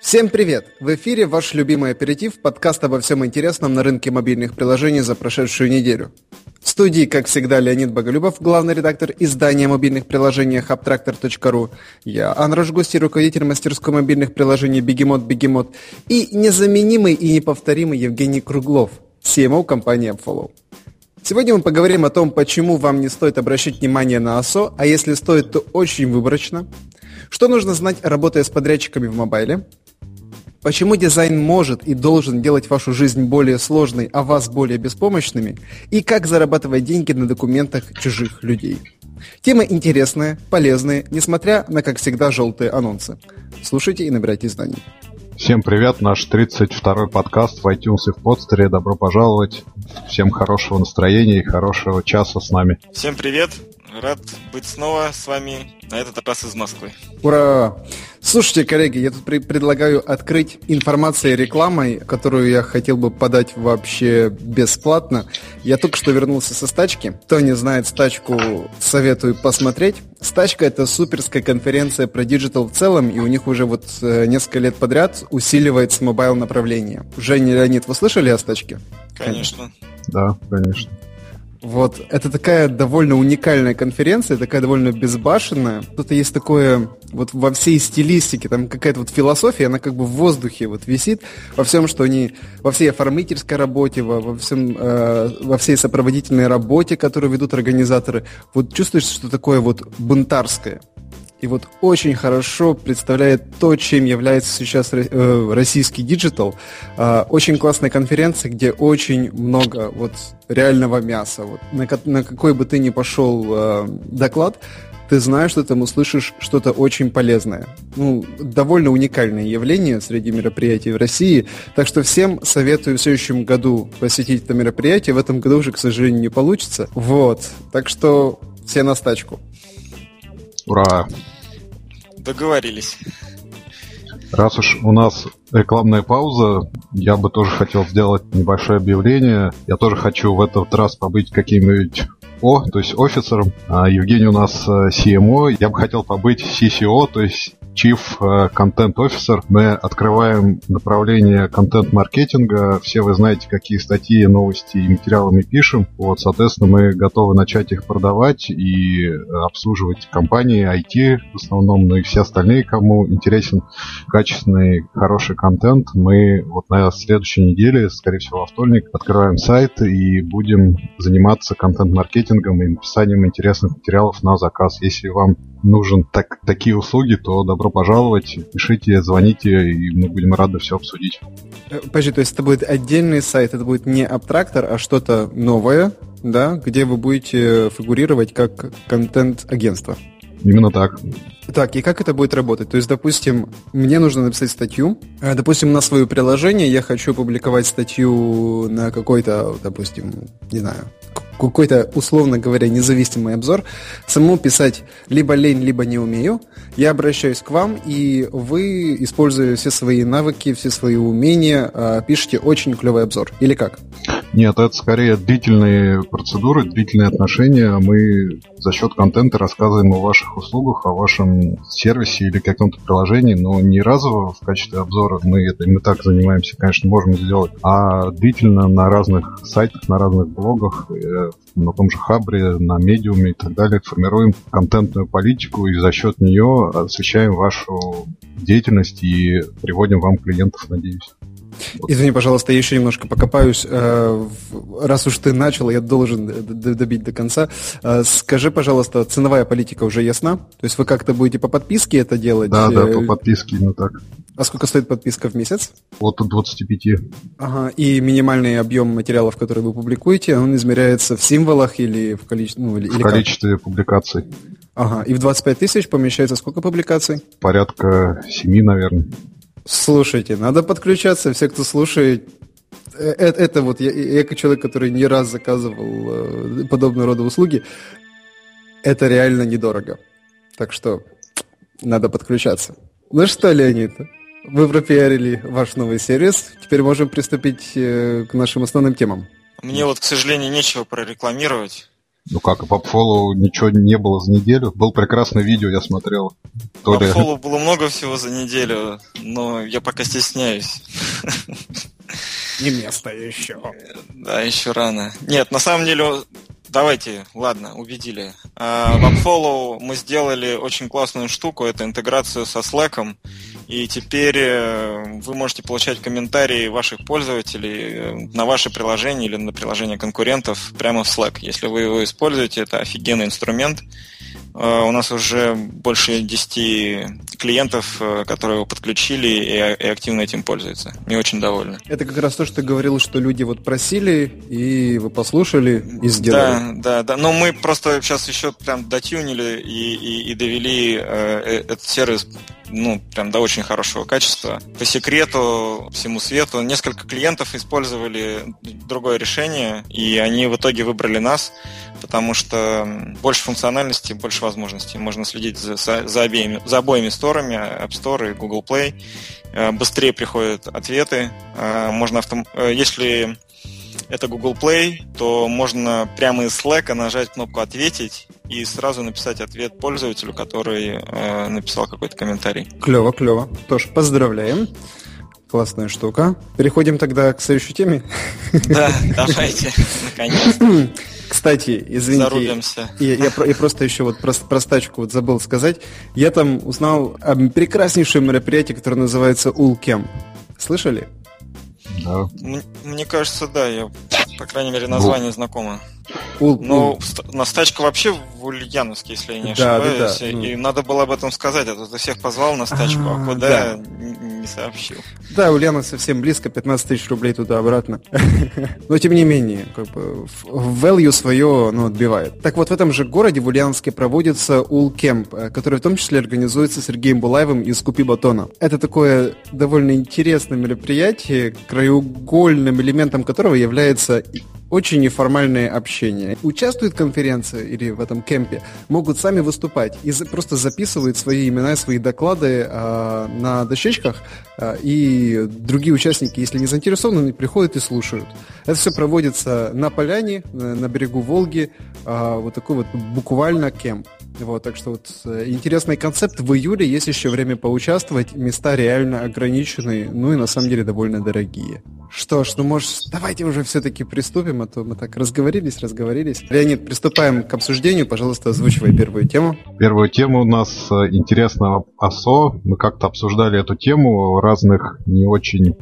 Всем привет! В эфире ваш любимый аперитив, подкаст обо всем интересном на рынке мобильных приложений за прошедшую неделю. В студии, как всегда, Леонид Боголюбов, главный редактор издания мобильных приложениях Abtractor.ru. Я, Андраш Густи, руководитель мастерской мобильных приложений Бегемот Бегемот. И незаменимый и неповторимый Евгений Круглов, CMO компании AppFollow. Сегодня мы поговорим о том, почему вам не стоит обращать внимание на ОСО, а если стоит, то очень выборочно. Что нужно знать, работая с подрядчиками в мобайле? Почему дизайн может и должен делать вашу жизнь более сложной, а вас более беспомощными? И как зарабатывать деньги на документах чужих людей? Темы интересные, полезные, несмотря на, как всегда, желтые анонсы. Слушайте и набирайте знаний. Всем привет, наш 32-й подкаст в iTunes и в подстере. Добро пожаловать. Всем хорошего настроения и хорошего часа с нами. Всем привет, рад быть снова с вами, на этот раз из Москвы. Ура! Слушайте, коллеги, я тут при- предлагаю открыть информацией рекламой, которую я хотел бы подать вообще бесплатно. Я только что вернулся со стачки. Кто не знает стачку, советую посмотреть. Стачка это суперская конференция про digital в целом, и у них уже вот э, несколько лет подряд усиливается mobile направление. Женя Леонид, вы слышали о стачке? Конечно. Да, конечно. Вот, это такая довольно уникальная конференция, такая довольно безбашенная. Что-то есть такое, вот во всей стилистике, там какая-то вот философия, она как бы в воздухе вот висит, во всем, что они, во всей оформительской работе, во, во всем, э, во всей сопроводительной работе, которую ведут организаторы. Вот чувствуешь, что такое вот бунтарское. И вот очень хорошо представляет то, чем является сейчас э, российский digital. Э, очень классная конференция, где очень много вот реального мяса. Вот на, на какой бы ты ни пошел э, доклад, ты знаешь, что там услышишь что-то очень полезное. Ну, довольно уникальное явление среди мероприятий в России. Так что всем советую в следующем году посетить это мероприятие. В этом году уже, к сожалению, не получится. Вот. Так что все на стачку. Ура! Договорились. Раз уж у нас рекламная пауза, я бы тоже хотел сделать небольшое объявление. Я тоже хочу в этот раз побыть каким-нибудь О, то есть офицером. А Евгений у нас CMO. Я бы хотел побыть CCO, то есть Chief Content Officer. Мы открываем направление контент-маркетинга. Все вы знаете, какие статьи, новости и материалы мы пишем. Вот, соответственно, мы готовы начать их продавать и обслуживать компании IT в основном, ну и все остальные, кому интересен качественный, хороший контент. Мы вот на следующей неделе, скорее всего, во вторник, открываем сайт и будем заниматься контент-маркетингом и написанием интересных материалов на заказ. Если вам нужен так, такие услуги, то добро пожаловать, пишите, звоните, и мы будем рады все обсудить. Подожди, то есть это будет отдельный сайт, это будет не Абтрактор, а что-то новое, да, где вы будете фигурировать как контент-агентство? Именно так. Так, и как это будет работать? То есть, допустим, мне нужно написать статью. Допустим, на свое приложение я хочу публиковать статью на какой-то, допустим, не знаю, какой-то, условно говоря, независимый обзор, самому писать либо лень, либо не умею, я обращаюсь к вам, и вы, используя все свои навыки, все свои умения, пишете очень клевый обзор. Или как? Нет, это скорее длительные процедуры, длительные отношения. Мы за счет контента рассказываем о ваших услугах, о вашем сервисе или каком-то приложении, но не разово в качестве обзора, мы это мы так занимаемся, конечно, можем сделать, а длительно на разных сайтах, на разных блогах, на том же Хабре, на Медиуме и так далее, формируем контентную политику и за счет нее освещаем вашу деятельность и приводим вам клиентов, надеюсь. Извини, пожалуйста, я еще немножко покопаюсь. Раз уж ты начал, я должен добить до конца. Скажи, пожалуйста, ценовая политика уже ясна? То есть вы как-то будете по подписке это делать? Да, да, по подписке, ну так. А сколько стоит подписка в месяц? От 25. Ага, и минимальный объем материалов, которые вы публикуете, он измеряется в символах или в количестве? Ну, или, в количестве как? публикаций. Ага, и в 25 тысяч помещается сколько публикаций? Порядка 7, наверное. Слушайте, надо подключаться, все, кто слушает, это, это вот я, как человек, который не раз заказывал подобного рода услуги, это реально недорого. Так что надо подключаться. Ну что, Леонид, вы пропиарили ваш новый сервис. Теперь можем приступить к нашим основным темам. Мне вот, к сожалению, нечего прорекламировать. Ну как, в AppFollow ничего не было за неделю? Был прекрасное видео, я смотрел. То в AppFollow было много всего за неделю, но я пока стесняюсь. Не место еще. Да, еще рано. Нет, на самом деле Давайте, ладно, убедили. А, в AppFollow мы сделали очень классную штуку, это интеграцию со Slack, и теперь э, вы можете получать комментарии ваших пользователей э, на ваше приложение или на приложение конкурентов прямо в Slack. Если вы его используете, это офигенный инструмент. Э, у нас уже больше 10 клиентов, которые его подключили и, активно этим пользуются. Мы очень довольны. Это как раз то, что ты говорил, что люди вот просили, и вы послушали и сделали. Да, да, да. Но мы просто сейчас еще прям дотюнили и, и, и довели э этот сервис ну, прям до очень хорошего качества. По секрету, всему свету, несколько клиентов использовали другое решение, и они в итоге выбрали нас, потому что больше функциональности, больше возможностей. Можно следить за, за, обеими, за обоими сторами, App Store и Google Play. Э, быстрее приходят ответы. Э, можно автом... Э, если это Google Play, то можно прямо из Slack нажать кнопку «Ответить» и сразу написать ответ пользователю, который э, написал какой-то комментарий. Клево, клево. Тоже поздравляем. Классная штука. Переходим тогда к следующей теме. Да, давайте, наконец. Кстати, извините, Зарубимся. Я, я, я просто еще вот про, про стачку вот забыл сказать. Я там узнал о прекраснейшем мероприятии, которое называется Улкем. Слышали? Да. Мне кажется, да, я, по крайней мере, название ну, знакомо. Ул, Но ул. настачка вообще в Ульяновске, если я не ошибаюсь. Да, да, да. И ну. надо было об этом сказать, а то ты всех позвал на стачку, а, а куда да. Не сообщил. Да, Ульянов совсем близко, 15 тысяч рублей туда-обратно. Но тем не менее, как бы value свое ну, отбивает. Так вот, в этом же городе, в Ульяновске, проводится Улкемп, э, который в том числе организуется Сергеем Булаевым из Купи Батона. Это такое довольно интересное мероприятие, краеугольным элементом которого является очень неформальное общение. Участвуют в конференции или в этом кемпе, могут сами выступать и просто записывают свои имена, свои доклады э, на дощечках, э, и другие участники, если не заинтересованы, приходят и слушают. Это все проводится на поляне, на, на берегу Волги, э, вот такой вот буквально кемп. Вот, так что вот э, интересный концепт. В июле есть еще время поучаствовать. Места реально ограничены, ну и на самом деле довольно дорогие. Что ж, ну может, давайте уже все-таки приступим, а то мы так разговорились, разговорились. Леонид, приступаем к обсуждению. Пожалуйста, озвучивай первую тему. Первую тему у нас э, интересно ОСО. Мы как-то обсуждали эту тему разных не очень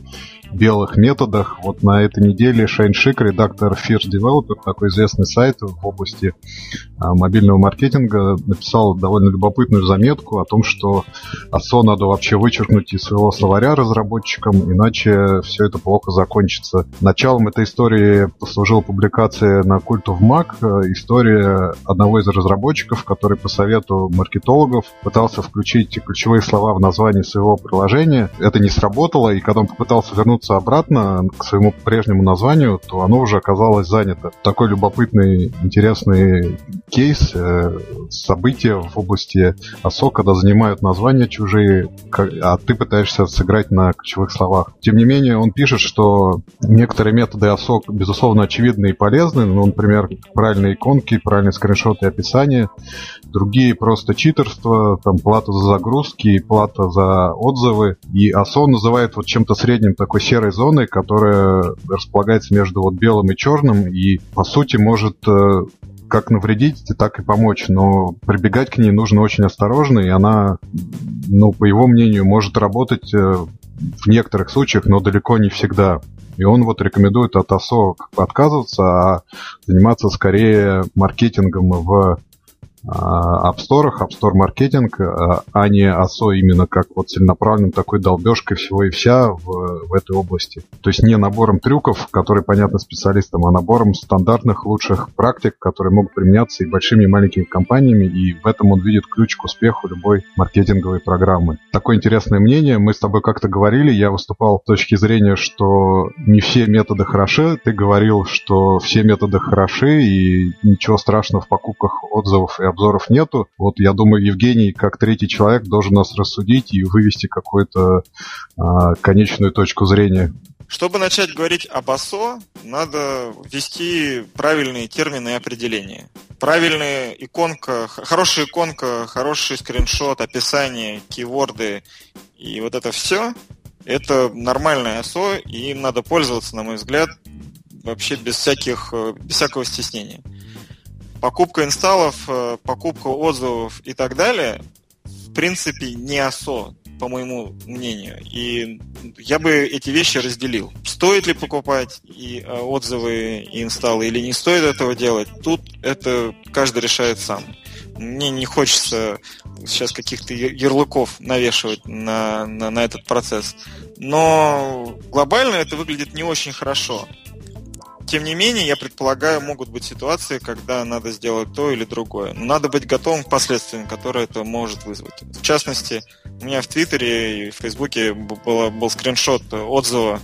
белых методах. Вот на этой неделе Шайн Шик, редактор First Developer, такой известный сайт в области а, мобильного маркетинга, написал довольно любопытную заметку о том, что ASO надо вообще вычеркнуть из своего словаря разработчикам, иначе все это плохо закончится. Началом этой истории послужила публикация на Cult of Mac, э, история одного из разработчиков, который по совету маркетологов пытался включить ключевые слова в название своего приложения. Это не сработало, и когда он попытался вернуть вернуться обратно к своему прежнему названию, то оно уже оказалось занято. Такой любопытный, интересный кейс, э, события в области ОСО, когда занимают названия чужие, а ты пытаешься сыграть на ключевых словах. Тем не менее, он пишет, что некоторые методы ОСО, безусловно, очевидны и полезны, ну, например, правильные иконки, правильные скриншоты и описания, другие просто читерство, там плата за загрузки, плата за отзывы, и ОСО называет вот чем-то средним такой серой зоной, которая располагается между вот белым и черным, и по сути может э, как навредить, так и помочь, но прибегать к ней нужно очень осторожно, и она, ну, по его мнению, может работать э, в некоторых случаях, но далеко не всегда. И он вот рекомендует от ОСО отказываться, а заниматься скорее маркетингом в App Store, App Store маркетинг, а, не ASO именно как вот целенаправленным такой долбежкой всего и вся в, в этой области. То есть не набором трюков, которые понятны специалистам, а набором стандартных лучших практик, которые могут применяться и большими, и маленькими компаниями, и в этом он видит ключ к успеху любой маркетинговой программы. Такое интересное мнение. Мы с тобой как-то говорили, я выступал с точки зрения, что не все методы хороши. Ты говорил, что все методы хороши, и ничего страшного в покупках отзывов и обзоров нету. Вот я думаю, Евгений, как третий человек, должен нас рассудить и вывести какую-то а, конечную точку зрения. Чтобы начать говорить об ОСО, надо ввести правильные термины и определения. Правильная иконка, хорошая иконка, хороший скриншот, описание, кейворды и вот это все, это нормальное ОСО, и им надо пользоваться, на мой взгляд, вообще без, всяких, без всякого стеснения. Покупка инсталлов, покупка отзывов и так далее, в принципе, не ОСО по моему мнению. И я бы эти вещи разделил. Стоит ли покупать и э, отзывы, и инсталлы, или не стоит этого делать, тут это каждый решает сам. Мне не хочется сейчас каких-то ярлыков навешивать на, на, на этот процесс. Но глобально это выглядит не очень хорошо. Тем не менее, я предполагаю, могут быть ситуации, когда надо сделать то или другое. Надо быть готовым к последствиям, которые это может вызвать. В частности, у меня в Твиттере и в Фейсбуке был, был скриншот отзыва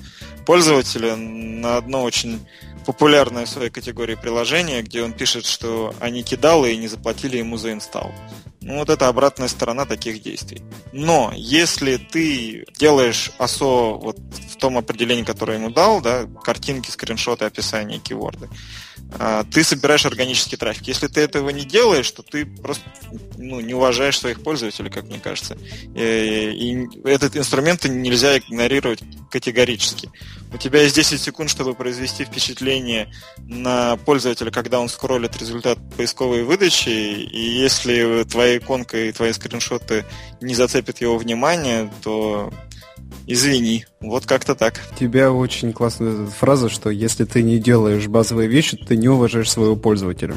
пользователя на одно очень популярное в своей категории приложение, где он пишет, что они кидалы и не заплатили ему за инсталл. Ну, вот это обратная сторона таких действий. Но если ты делаешь ОСО вот в том определении, которое ему дал, да, картинки, скриншоты, описание, кейворды, а, ты собираешь органический трафик. Если ты этого не делаешь, то ты просто ну, не уважаешь своих пользователей, как мне кажется. И, и этот инструмент нельзя игнорировать категорически. У тебя есть 10 секунд, чтобы произвести впечатление на пользователя, когда он скроллит результат поисковой выдачи, и если твоя иконка и твои скриншоты не зацепят его внимание, то Извини, вот как-то так. Тебя очень классная фраза, что если ты не делаешь базовые вещи, ты не уважаешь своего пользователя.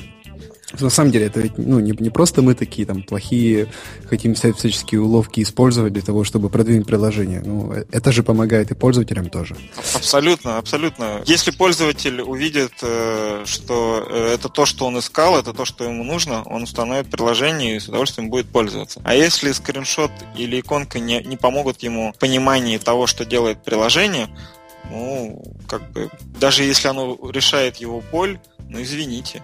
На самом деле, это ведь ну, не, не просто мы такие там плохие, хотим всяческие уловки использовать для того, чтобы продвинуть приложение. Ну, э, это же помогает и пользователям тоже. Абсолютно, абсолютно. Если пользователь увидит, э, что э, это то, что он искал, это то, что ему нужно, он установит приложение и с удовольствием будет пользоваться. А если скриншот или иконка не, не помогут ему в понимании того, что делает приложение, ну, как бы, даже если оно решает его боль, ну, извините.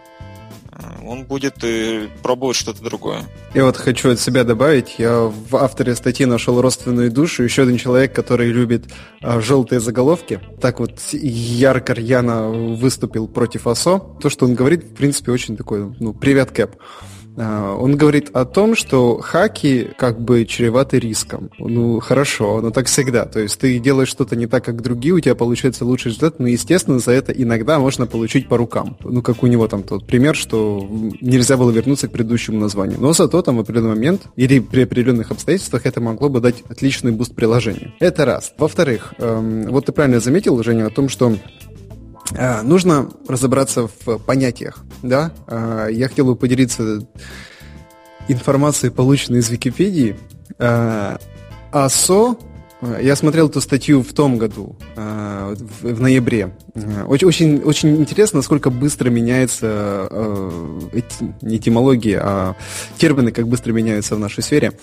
Э, он будет и пробовать что-то другое. Я вот хочу от себя добавить, я в авторе статьи нашел родственную душу, еще один человек, который любит а, желтые заголовки. Так вот ярко рьяно выступил против ОСО. То, что он говорит, в принципе, очень такой, ну, привет, Кэп. А, он говорит о том, что хаки как бы чреваты риском. Ну, хорошо, но так всегда. То есть ты делаешь что-то не так, как другие, у тебя получается лучший результат, но, естественно, за это иногда можно получить по рукам. Ну, как у него там тот пример, что нельзя было вернуться к предыдущему названию. Но зато там в определенный момент или при определенных обстоятельствах это могло бы дать отличный буст приложению. Это раз. Во-вторых, эм, вот ты правильно заметил, Женя, о том, что нужно разобраться в понятиях, да. Э, я хотел бы поделиться информацией, полученной из Википедии. Э, ASO я смотрел эту статью в том году, в ноябре. Очень, очень, очень интересно, насколько быстро меняется не этимология, а термины, как быстро меняются в нашей сфере.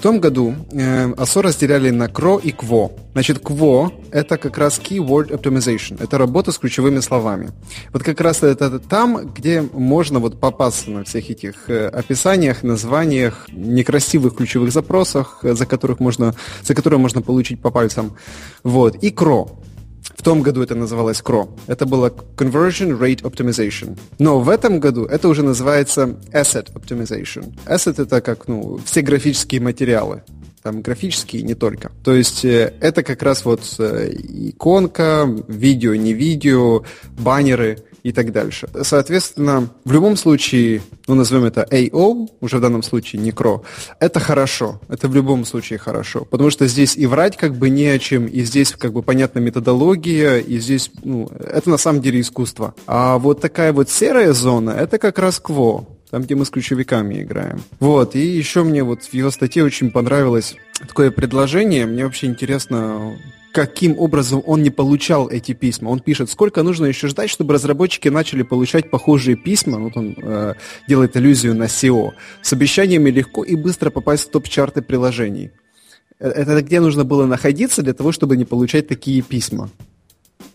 В том году э, ОСО разделяли на CRO и QUO. Значит, QUO — это как раз Keyword Optimization. Это работа с ключевыми словами. Вот как раз это там, где можно вот попасться на всех этих э, описаниях, названиях, некрасивых ключевых запросах, за которых можно, за которые можно получить по пальцам. Вот. И CRO. В том году это называлось CRO. Это было Conversion Rate Optimization. Но в этом году это уже называется Asset Optimization. Asset это как, ну, все графические материалы там графические не только. То есть э, это как раз вот э, иконка, видео, не видео, баннеры и так дальше. Соответственно, в любом случае, ну, назовем это AO, уже в данном случае не CRO, это хорошо. Это в любом случае хорошо. Потому что здесь и врать как бы не о чем, и здесь как бы понятна методология, и здесь, ну, это на самом деле искусство. А вот такая вот серая зона, это как раз КВО там, где мы с ключевиками играем. Вот, и еще мне вот в его статье очень понравилось такое предложение. Мне вообще интересно, каким образом он не получал эти письма. Он пишет, сколько нужно еще ждать, чтобы разработчики начали получать похожие письма, вот он э, делает аллюзию на SEO, с обещаниями легко и быстро попасть в топ-чарты приложений. Э, это где нужно было находиться для того, чтобы не получать такие письма?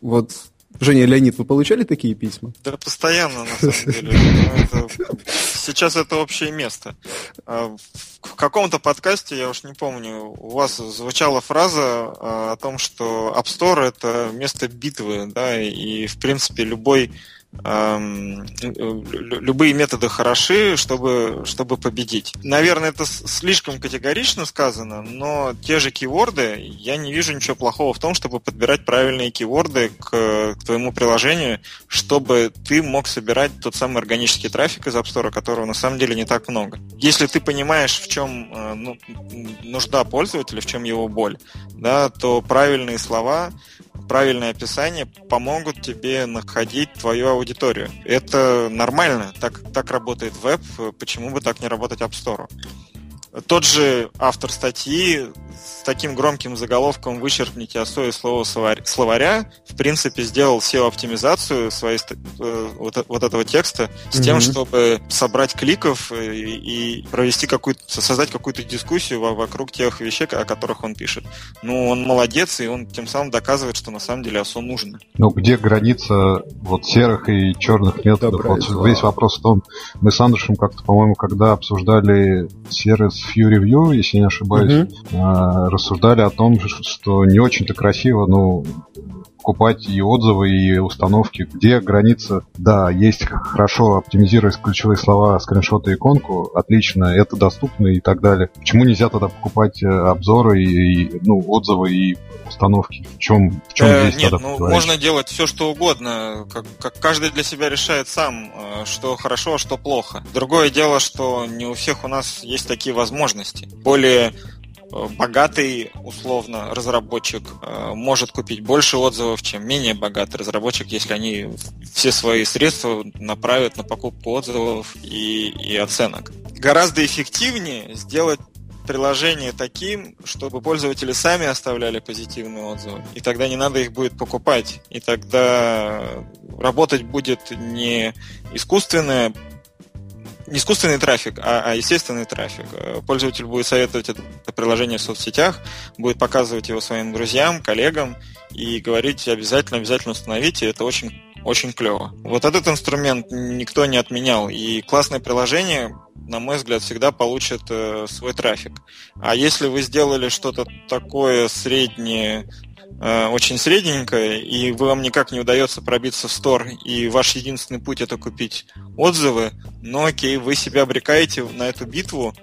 Вот Женя, Леонид, вы получали такие письма? Да, постоянно, на самом деле. Ну, сейчас это общее место. А в каком-то подкасте, я уж не помню, у вас звучала фраза о том, что App Store это место битвы, да, и в принципе любой любые методы хороши, чтобы, чтобы победить. Наверное, это слишком категорично сказано, но те же кейворды, я не вижу ничего плохого в том, чтобы подбирать правильные кейворды к, к твоему приложению, чтобы ты мог собирать тот самый органический трафик из App Store, которого на самом деле не так много. Если ты понимаешь, в чем э, ну, нужда пользователя, в чем его боль, да, то правильные слова правильное описание помогут тебе находить твою аудиторию. Это нормально, так, так работает веб, почему бы так не работать App Store? Тот же автор статьи с таким громким заголовком «Вычеркните основе слова словаря» в принципе сделал SEO-оптимизацию своей, э, вот, вот этого текста с mm-hmm. тем, чтобы собрать кликов и, и провести какую-то, создать какую-то дискуссию вокруг тех вещей, о которых он пишет. Ну, он молодец, и он тем самым доказывает, что на самом деле ОСО нужно. Ну, где граница вот серых и черных методов? Вот весь вопрос в том, мы с Андрушем как-то, по-моему, когда обсуждали сервис Few Review, если не ошибаюсь, mm-hmm. рассуждали о том, что не очень-то красиво, ну, покупать и отзывы, и установки, где граница, да, есть хорошо оптимизировать ключевые слова, скриншоты, иконку, отлично, это доступно и так далее. Почему нельзя тогда покупать э, обзоры и, и ну, отзывы и установки? В чем, в чем э, здесь Нет, ну, можно делать все, что угодно. Как, как каждый для себя решает сам, э, что хорошо, а что плохо. Другое дело, что не у всех у нас есть такие возможности. Более богатый, условно, разработчик э, может купить больше отзывов, чем менее богатый разработчик, если они все свои средства направят на покупку отзывов и, и оценок. Гораздо эффективнее сделать приложение таким, чтобы пользователи сами оставляли позитивные отзывы. И тогда не надо их будет покупать. И тогда работать будет не искусственное не искусственный трафик, а, а естественный трафик. Э, пользователь будет советовать это приложение в соцсетях, будет показывать его своим друзьям, коллегам и говорить обязательно, обязательно установите, это очень очень клево. Вот этот инструмент никто не отменял, и классное приложение, на мой взгляд, всегда получит э, свой трафик. А если вы сделали что-то такое среднее Э, очень средненькая, и вам никак не удается пробиться в стор, и ваш единственный путь это купить отзывы, но окей, вы себя обрекаете на эту битву,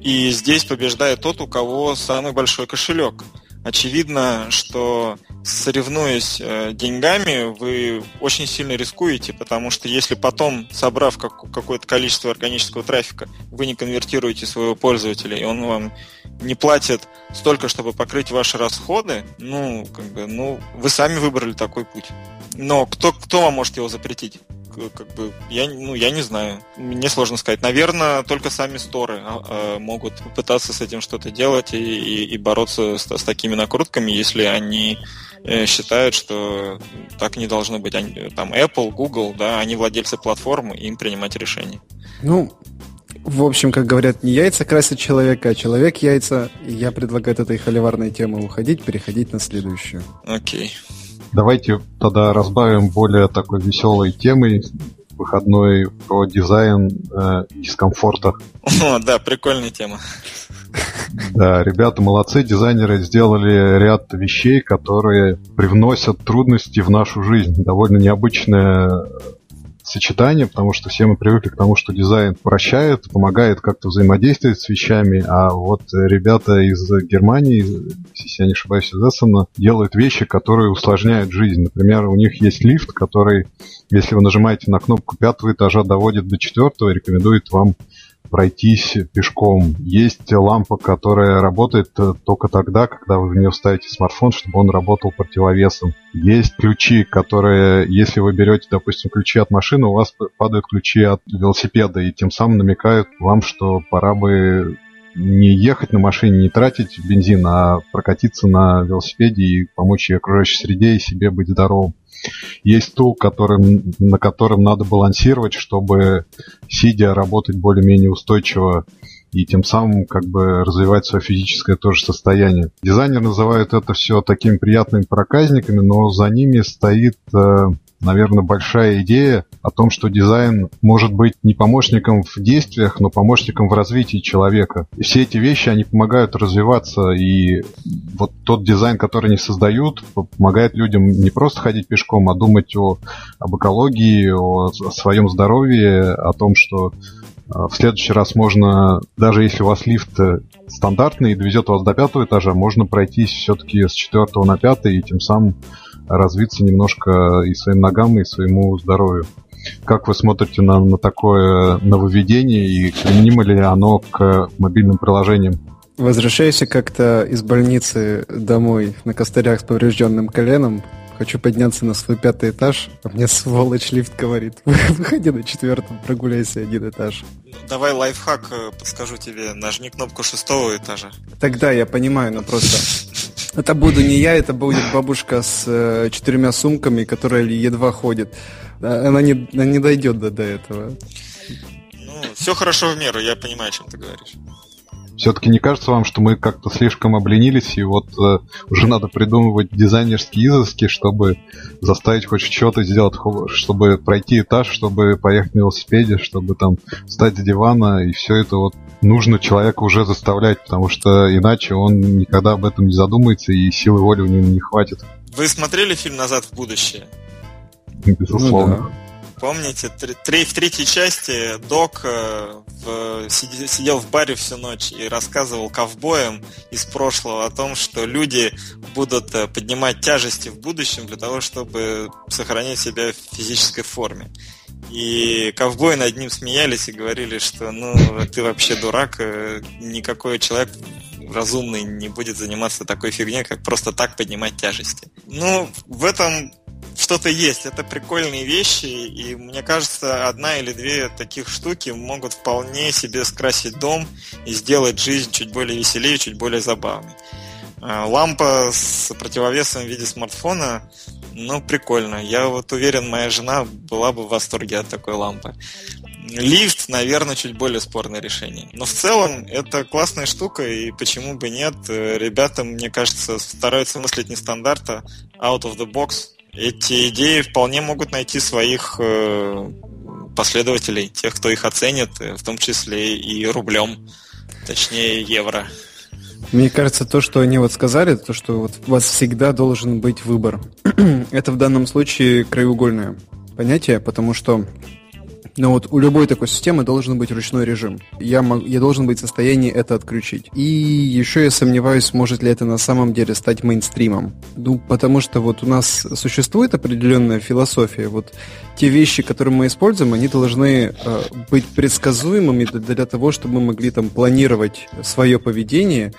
и здесь побеждает тот, у кого самый большой кошелек. Очевидно, что соревнуясь э, деньгами, вы очень сильно рискуете, потому что если потом, собрав как, какое-то количество органического трафика, вы не конвертируете своего пользователя, и он вам не платит столько, чтобы покрыть ваши расходы, ну, как бы, ну, вы сами выбрали такой путь. Но кто, кто вам может его запретить? Как бы я, ну, я не знаю. Мне сложно сказать. Наверное, только сами сторы а, а, могут попытаться с этим что-то делать и, и, и бороться с, с такими накрутками, если они э, считают, что так не должно быть. Они, там Apple, Google, да, они владельцы платформы, им принимать решения. Ну, в общем, как говорят, не яйца красят человека, а человек яйца. Я предлагаю от этой холиварной темы уходить, переходить на следующую. Окей. Давайте тогда разбавим более такой веселой темой выходной про дизайн э, дискомфорта. О, да, прикольная тема. Да, ребята молодцы, дизайнеры сделали ряд вещей, которые привносят трудности в нашу жизнь. Довольно необычная сочетание, потому что все мы привыкли к тому, что дизайн прощает, помогает как-то взаимодействовать с вещами, а вот ребята из Германии, если я не ошибаюсь, из Эссена, делают вещи, которые усложняют жизнь. Например, у них есть лифт, который, если вы нажимаете на кнопку пятого этажа, доводит до четвертого, рекомендует вам пройтись пешком. Есть лампа, которая работает э, только тогда, когда вы в нее ставите смартфон, чтобы он работал противовесом. Есть ключи, которые, если вы берете, допустим, ключи от машины, у вас падают ключи от велосипеда, и тем самым намекают вам, что пора бы не ехать на машине, не тратить бензин, а прокатиться на велосипеде и помочь окружающей среде, и себе быть здоровым. Есть тул, которым, на котором надо балансировать, чтобы сидя работать более-менее устойчиво и тем самым как бы развивать свое физическое тоже состояние. Дизайнер называет это все такими приятными проказниками, но за ними стоит э, наверное, большая идея о том, что дизайн может быть не помощником в действиях, но помощником в развитии человека. И все эти вещи, они помогают развиваться, и вот тот дизайн, который они создают, помогает людям не просто ходить пешком, а думать о, об экологии, о, о своем здоровье, о том, что а, в следующий раз можно, даже если у вас лифт э, стандартный и довезет вас до пятого этажа, можно пройтись все-таки с четвертого на пятый и тем самым развиться немножко и своим ногам, и своему здоровью. Как вы смотрите на, на такое нововведение и применимо ли оно к мобильным приложениям? Возвращайся как-то из больницы домой на костырях с поврежденным коленом, Хочу подняться на свой пятый этаж, а мне сволочь лифт говорит. Выходи на четвертом, прогуляйся один этаж. Давай лайфхак э, подскажу тебе. Нажми кнопку шестого этажа. Тогда я понимаю, но просто... Это буду не я, это будет бабушка с э, четырьмя сумками, которая едва ходит. Она не, она не дойдет до, до этого. Ну, все хорошо в меру, я понимаю, о чем ты говоришь. Все-таки не кажется вам, что мы как-то слишком обленились, и вот э, уже надо придумывать дизайнерские изыски, чтобы заставить хоть что-то сделать, чтобы пройти этаж, чтобы поехать на велосипеде, чтобы там встать с дивана, и все это вот нужно человека уже заставлять, потому что иначе он никогда об этом не задумается, и силы воли у него не хватит. Вы смотрели фильм «Назад в будущее»? Безусловно. Ну, да. Помните, три, в третьей части Док э, в, сидел в баре всю ночь и рассказывал ковбоям из прошлого о том, что люди будут э, поднимать тяжести в будущем для того, чтобы сохранить себя в физической форме. И ковбои над ним смеялись и говорили, что ну ты вообще дурак, э, никакой человек разумный не будет заниматься такой фигней, как просто так поднимать тяжести. Ну, в этом что-то есть. Это прикольные вещи, и мне кажется, одна или две таких штуки могут вполне себе скрасить дом и сделать жизнь чуть более веселее, чуть более забавной. А, лампа с противовесом в виде смартфона, ну, прикольно. Я вот уверен, моя жена была бы в восторге от такой лампы. Лифт, наверное, чуть более спорное решение. Но в целом это классная штука, и почему бы нет? Ребята, мне кажется, стараются мыслить не стандарта, out of the box, эти идеи вполне могут найти своих э, последователей, тех, кто их оценит, э, в том числе и рублем, точнее евро. Мне кажется, то, что они вот сказали, то, что вот у вас всегда должен быть выбор. Это в данном случае краеугольное понятие, потому что но вот у любой такой системы должен быть ручной режим. Я, мог, я должен быть в состоянии это отключить. И еще я сомневаюсь, может ли это на самом деле стать мейнстримом. Ну, потому что вот у нас существует определенная философия. Вот те вещи, которые мы используем, они должны э, быть предсказуемыми для, для того, чтобы мы могли там планировать свое поведение.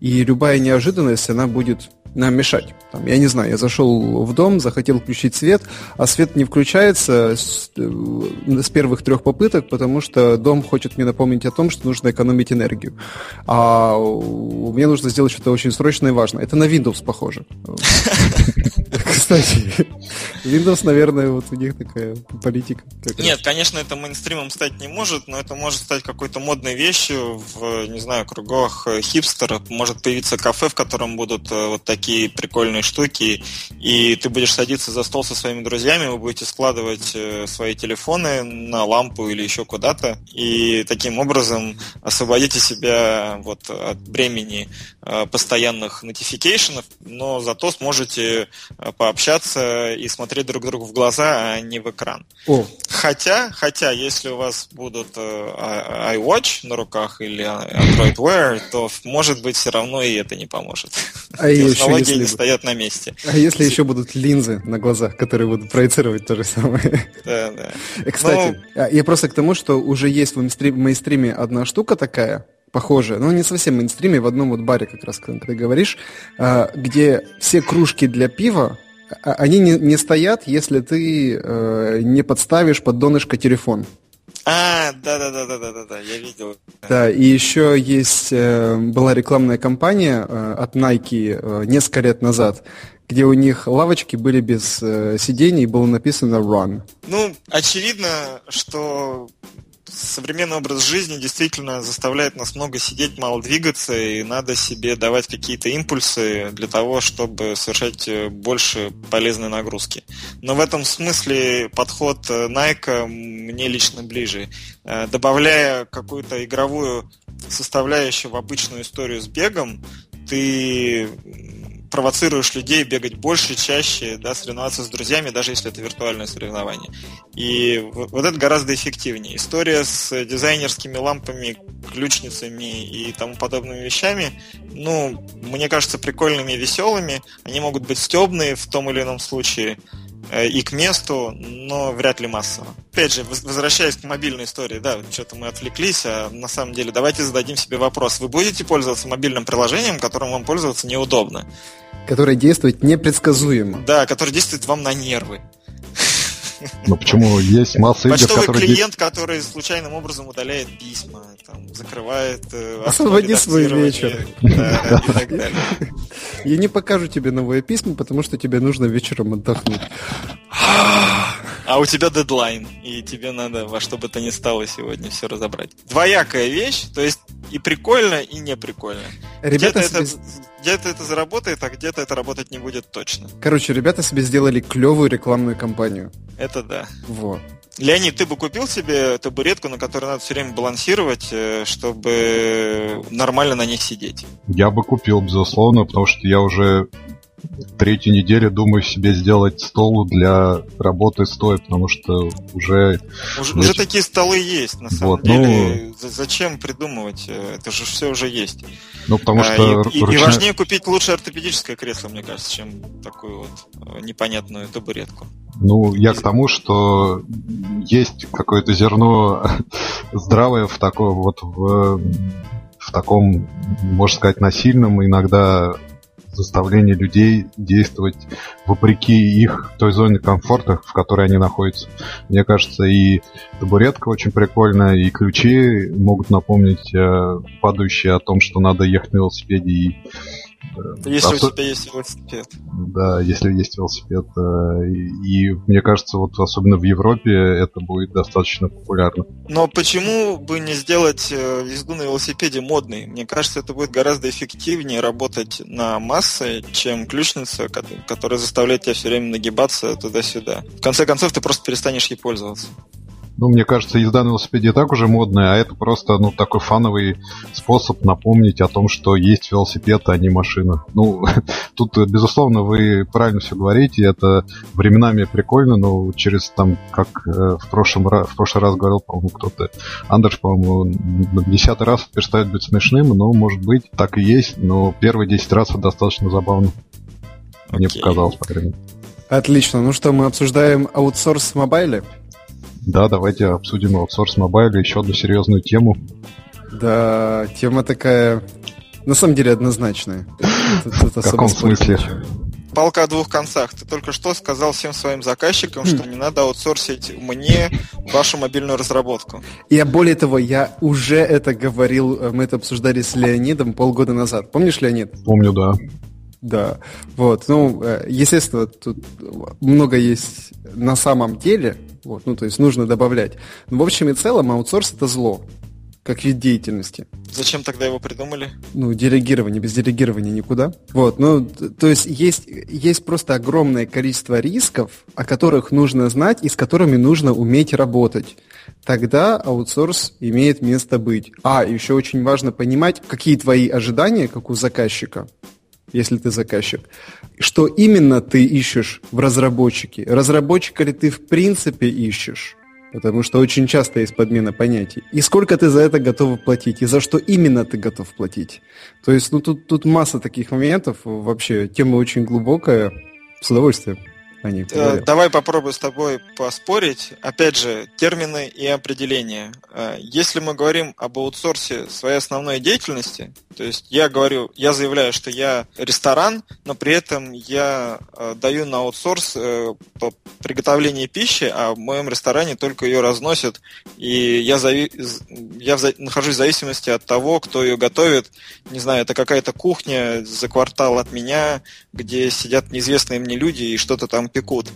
И любая неожиданность, она будет нам мешать. Там, я не знаю, я зашел в дом, захотел включить свет, а свет не включается с, э, с первых трех попыток, потому что дом хочет мне напомнить о том, что нужно экономить энергию. А мне нужно сделать что-то очень срочное и важное. Это на Windows похоже. Кстати, Windows, наверное, вот у них такая политика. Нет, конечно, это мейнстримом стать не может, но это может стать какой-то модной вещью в, не знаю, кругах хипстеров. Может появиться кафе, в котором будут э, вот такие прикольные штуки, и ты будешь садиться за стол со своими друзьями, вы будете складывать э, свои телефоны на лампу или еще куда-то, и таким образом освободите себя вот от бремени э, постоянных notification, но зато сможете пообщаться и смотреть друг другу в глаза, а не в экран. О. Хотя, хотя, если у вас будут э, iWatch на руках или Android Wear, то может быть все равно и это не поможет. А Технологии не стоят на месте. А если еще будут линзы на глазах, которые будут проецировать то же самое? Да, да. Э, кстати, Но... Ну, я просто к тому, что уже есть в мейнстриме одна штука такая, похожая, но не совсем в мейнстриме, в одном вот баре как раз, когда ты говоришь, а, где все кружки для пива а, они не, не стоят, если ты э, не подставишь под донышко телефон. А, да, да, да, да, да, да, да, я видел. Да, и еще есть э, была рекламная кампания э, от Nike э, несколько лет назад, где у них лавочки были без сидений, и было написано Run. Ну, очевидно, что современный образ жизни действительно заставляет нас много сидеть, мало двигаться, и надо себе давать какие-то импульсы для того, чтобы совершать э, больше полезной нагрузки. Но в этом смысле подход э, Nike мне лично ближе. Э, добавляя какую-то игровую составляющую в обычную историю с бегом, ты провоцируешь людей бегать больше, чаще, да, соревноваться с друзьями, даже если это виртуальное соревнование. И вот это гораздо эффективнее. История с дизайнерскими лампами, ключницами и тому подобными вещами, ну, мне кажется, прикольными и веселыми. Они могут быть стебные в том или ином случае, и к месту, но вряд ли массово. Опять же, возвращаясь к мобильной истории, да, что-то мы отвлеклись, а на самом деле давайте зададим себе вопрос. Вы будете пользоваться мобильным приложением, которым вам пользоваться неудобно? Которое действует непредсказуемо. Да, которое действует вам на нервы. Ну почему есть масса игр, Почтовый которые... клиент, который случайным образом удаляет письма, там, закрывает... Э, Освободи свой вечер. Да, и так далее. Я не покажу тебе новые письма, потому что тебе нужно вечером отдохнуть. А у тебя дедлайн, и тебе надо во что бы то ни стало сегодня все разобрать. Двоякая вещь, то есть и прикольно, и не прикольно. Ребята где-то, себе... это, где-то это заработает, а где-то это работать не будет точно. Короче, ребята себе сделали клевую рекламную кампанию. Это да. Вот. Леонид, ты бы купил себе табуретку, на которой надо все время балансировать, э, чтобы нормально на них сидеть? Я бы купил, безусловно, потому что я уже третью неделю думаю себе сделать стол для работы стоя, потому что уже... Уже, уже такие столы есть, на самом вот, деле. Ну... Зачем придумывать? Это же все уже есть. Ну, потому а, что... И, ручная... и важнее купить лучше ортопедическое кресло, мне кажется, чем такую вот э, непонятную табуретку. Ну, я к тому, что есть какое-то зерно здравое в таком вот в, в таком, можно сказать, насильном иногда заставление людей действовать вопреки их той зоне комфорта, в которой они находятся. Мне кажется, и табуретка очень прикольная, и ключи могут напомнить э, падающие о том, что надо ехать на велосипеде и если Осо... у тебя есть велосипед. Да, если есть велосипед. Э, и, и мне кажется, вот особенно в Европе это будет достаточно популярно. Но почему бы не сделать э, езду на велосипеде модной? Мне кажется, это будет гораздо эффективнее работать на массы, чем ключница, которая заставляет тебя все время нагибаться туда-сюда. В конце концов, ты просто перестанешь ей пользоваться. Ну, мне кажется, езда на велосипеде и так уже модная, а это просто, ну, такой фановый способ напомнить о том, что есть велосипед, а не машина. Ну, тут, безусловно, вы правильно все говорите, это временами прикольно, но через, там, как э, в, прошлом, в прошлый раз говорил, по-моему, кто-то, Андерш, по-моему, десятый раз перестает быть смешным, но, может быть, так и есть, но первые десять раз это достаточно забавно. Okay. Мне показалось, по крайней мере. Отлично. Ну что, мы обсуждаем аутсорс в мобайле? Да, давайте обсудим аутсорс mobile, еще одну серьезную тему. Да, тема такая, на самом деле, однозначная. Тут, тут В каком смысле? Палка о двух концах. Ты только что сказал всем своим заказчикам, что не надо аутсорсить мне вашу мобильную разработку. Я более того, я уже это говорил, э, мы это обсуждали с Леонидом полгода назад. Помнишь, Леонид? Помню, да. Да, вот, ну, э, естественно, тут много есть на самом деле, вот, ну, то есть нужно добавлять. Но в общем и целом аутсорс это зло, как вид деятельности. Зачем тогда его придумали? Ну, делегирование, без делегирования никуда. Вот, ну, то есть есть, есть просто огромное количество рисков, о которых нужно знать и с которыми нужно уметь работать. Тогда аутсорс имеет место быть. А, еще очень важно понимать, какие твои ожидания, как у заказчика, если ты заказчик. Что именно ты ищешь в разработчике? Разработчика ли ты в принципе ищешь? Потому что очень часто есть подмена понятий. И сколько ты за это готов платить? И за что именно ты готов платить? То есть, ну, тут, тут масса таких моментов. Вообще, тема очень глубокая. С удовольствием. Они э, Давай попробую с тобой поспорить. Опять же, термины и определения. Э, если мы говорим об аутсорсе своей основной деятельности, То есть я говорю, я заявляю, что я ресторан, но при этом я э, даю на аутсорс по приготовлению пищи, а в моем ресторане только ее разносят, и я, зави... я в... нахожусь в зависимости от того, кто ее готовит. Не знаю, это какая-то кухня за квартал от меня, где сидят неизвестные мне люди и что-то там пекут.